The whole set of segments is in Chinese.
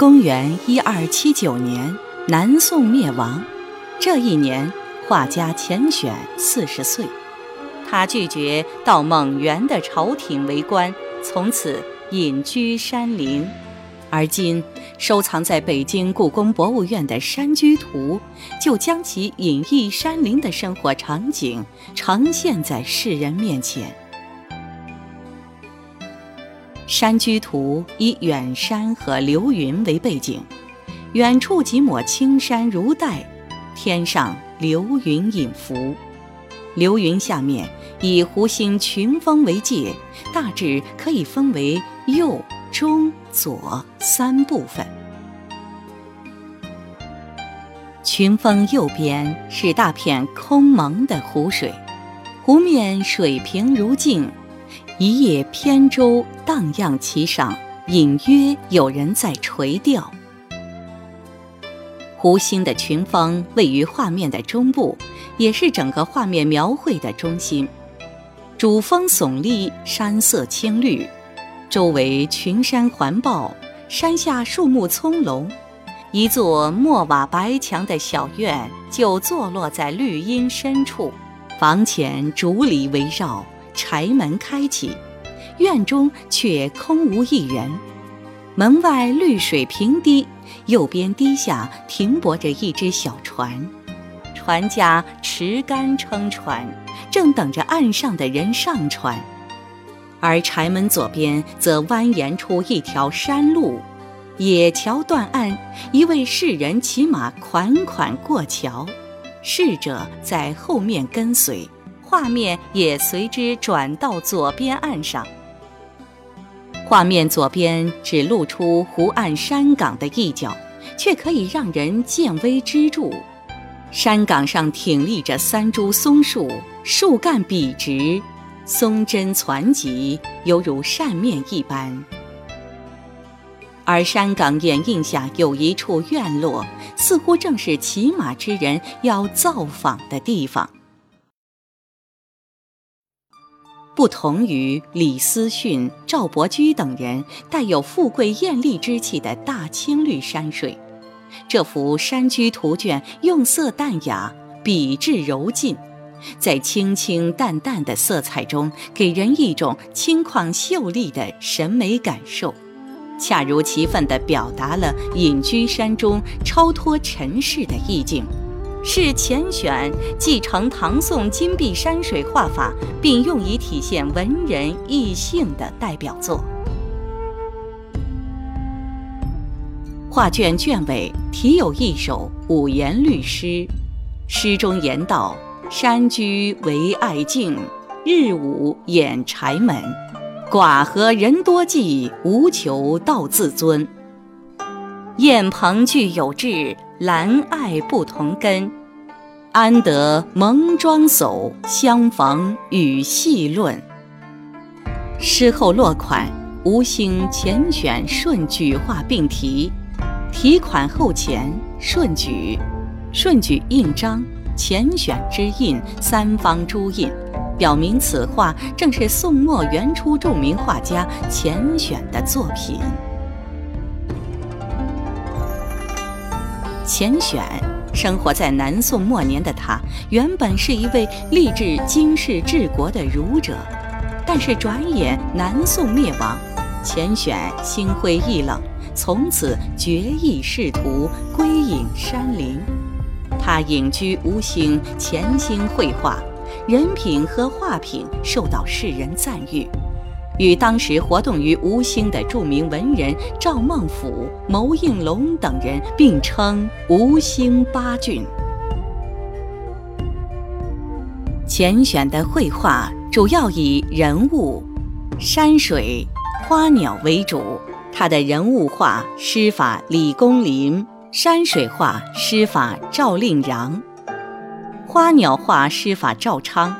公元一二七九年，南宋灭亡。这一年，画家钱选四十岁，他拒绝到蒙元的朝廷为官，从此隐居山林。而今，收藏在北京故宫博物院的《山居图》，就将其隐逸山林的生活场景呈现在世人面前。《山居图》以远山和流云为背景，远处几抹青山如黛，天上流云隐伏。流云下面以湖心群峰为界，大致可以分为右、中、左三部分。群峰右边是大片空蒙的湖水，湖面水平如镜。一叶扁舟荡漾其上，隐约有人在垂钓。湖心的群峰位于画面的中部，也是整个画面描绘的中心。主峰耸立，山色青绿，周围群山环抱，山下树木葱茏。一座墨瓦白墙的小院就坐落在绿荫深处，房前竹篱围绕。柴门开启，院中却空无一人。门外绿水平堤，右边堤下停泊着一只小船，船家持杆撑船，正等着岸上的人上船。而柴门左边则蜿蜒出一条山路，野桥断岸，一位士人骑马款款过桥，侍者在后面跟随。画面也随之转到左边岸上。画面左边只露出湖岸山岗的一角，却可以让人见微知著。山岗上挺立着三株松树，树干笔直，松针攒集，犹如扇面一般。而山岗掩映下有一处院落，似乎正是骑马之人要造访的地方。不同于李思训、赵伯驹等人带有富贵艳丽之气的大青绿山水，这幅山居图卷用色淡雅，笔致柔劲，在清清淡淡的色彩中，给人一种轻旷秀丽的审美感受，恰如其分地表达了隐居山中、超脱尘世的意境。是钱选继承唐宋金碧山水画法，并用以体现文人意性的代表作。画卷卷尾题有一首五言律诗，诗中言道：“山居为爱静，日午掩柴门。寡和人多计，无求道自尊。燕鹏具有志。”兰爱不同根，安得蒙庄叟相逢与细论？诗后落款吴兴钱选顺举画并题，题款后钱顺举，顺举印章钱选之印三方朱印，表明此画正是宋末元初著名画家钱选的作品。钱选生活在南宋末年的他，原本是一位立志经世治国的儒者，但是转眼南宋灭亡，钱选心灰意冷，从此决意仕途，归隐山林。他隐居吴兴，潜心绘画，人品和画品受到世人赞誉。与当时活动于吴兴的著名文人赵孟俯、牟应龙等人并称“吴兴八俊”。钱选的绘画主要以人物、山水、花鸟为主。他的人物画师法李公麟，山水画师法赵令禳，花鸟画师法赵昌。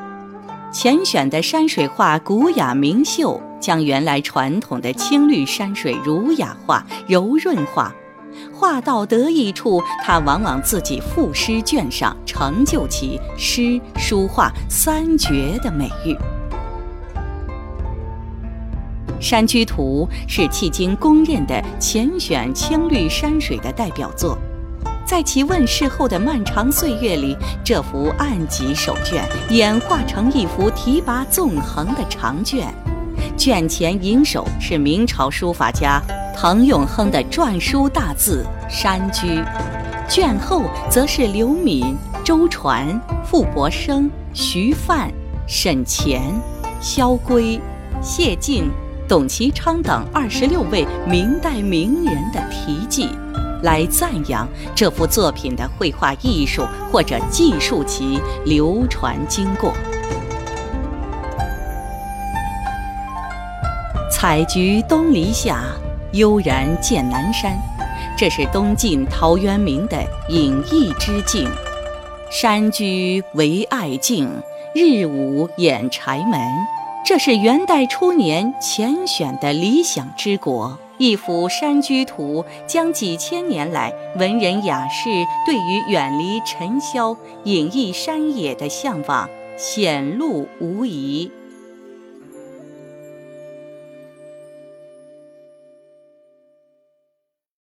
钱选的山水画古雅明秀。将原来传统的青绿山水儒雅化、柔润化，画到得意处，他往往自己赋诗卷上，成就其诗书画三绝的美誉。山居图》是迄今公认的浅选青绿山水的代表作。在其问世后的漫长岁月里，这幅案几手卷演化成一幅提拔纵横的长卷。卷前引首是明朝书法家滕永亨的篆书大字“山居”，卷后则是刘敏、周传、傅伯生、徐范、沈潜、萧规、谢晋、董其昌等二十六位明代名人的题记。来赞扬这幅作品的绘画艺术，或者记述其流传经过。采菊东篱下，悠然见南山。这是东晋陶渊明的隐逸之境。山居为爱静，日午掩柴门。这是元代初年钱选的理想之国。一幅《山居图》，将几千年来文人雅士对于远离尘嚣、隐逸山野的向往显露无遗。